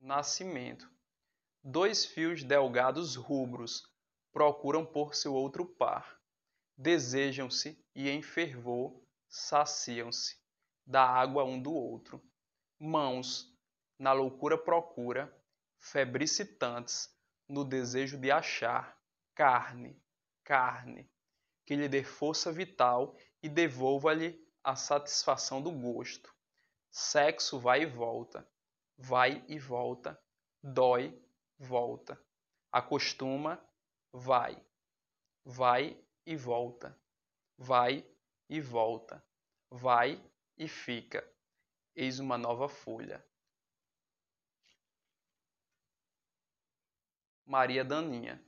nascimento. Dois fios delgados rubros procuram por seu outro par. Desejam-se e em fervor saciam-se da água um do outro. Mãos, na loucura procura, febricitantes, no desejo de achar carne, carne, que lhe dê força vital e devolva-lhe a satisfação do gosto. Sexo vai e volta, vai e volta, dói, volta. Acostuma, vai, vai e volta, vai e volta, vai e fica. Eis uma nova folha. Maria Daninha.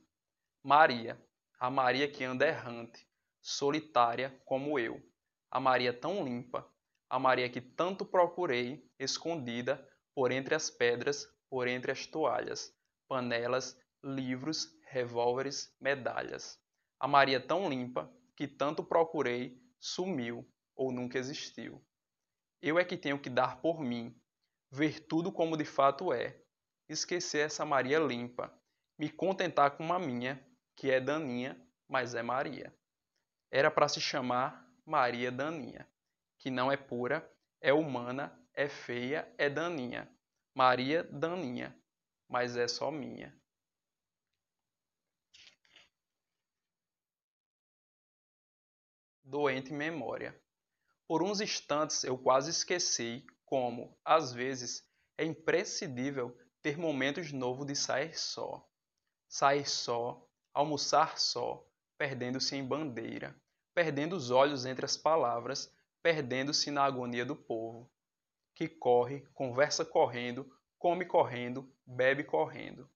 Maria, a Maria que anda errante, solitária como eu, a Maria tão limpa, a Maria que tanto procurei, escondida por entre as pedras, por entre as toalhas, panelas, livros, revólveres, medalhas. A Maria tão limpa que tanto procurei, sumiu ou nunca existiu. Eu é que tenho que dar por mim, ver tudo como de fato é, esquecer essa Maria limpa, me contentar com uma minha, que é daninha, mas é Maria. Era para se chamar Maria Daninha, que não é pura, é humana, é feia, é daninha. Maria Daninha, mas é só minha. Doente memória. Por uns instantes eu quase esqueci como, às vezes, é imprescindível ter momentos novos de sair só. Sair só, almoçar só, perdendo-se em bandeira, perdendo os olhos entre as palavras, perdendo-se na agonia do povo, que corre, conversa correndo, come correndo, bebe correndo,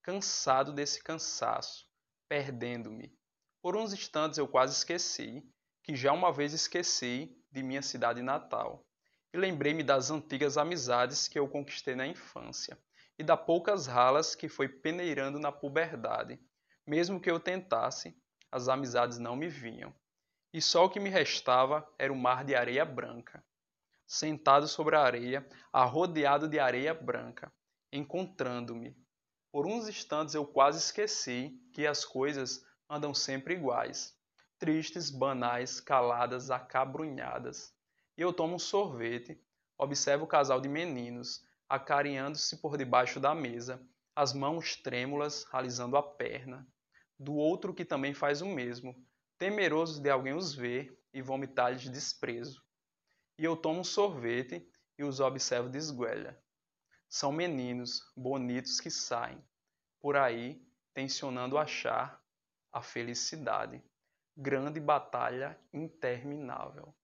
cansado desse cansaço, perdendo-me. Por uns instantes eu quase esqueci, que já uma vez esqueci de minha cidade natal, e lembrei-me das antigas amizades que eu conquistei na infância, e das poucas ralas que foi peneirando na puberdade. Mesmo que eu tentasse, as amizades não me vinham. E só o que me restava era o mar de areia branca. Sentado sobre a areia, arrodeado de areia branca, encontrando-me. Por uns instantes eu quase esqueci que as coisas andam sempre iguais, tristes, banais, caladas, acabrunhadas. E eu tomo um sorvete, observo o casal de meninos, acarinhando-se por debaixo da mesa, as mãos trêmulas, alisando a perna, do outro que também faz o mesmo, temeroso de alguém os ver e vomitar-lhes desprezo. E eu tomo um sorvete e os observo de esguelha. São meninos bonitos que saem por aí tensionando achar a felicidade. Grande batalha interminável.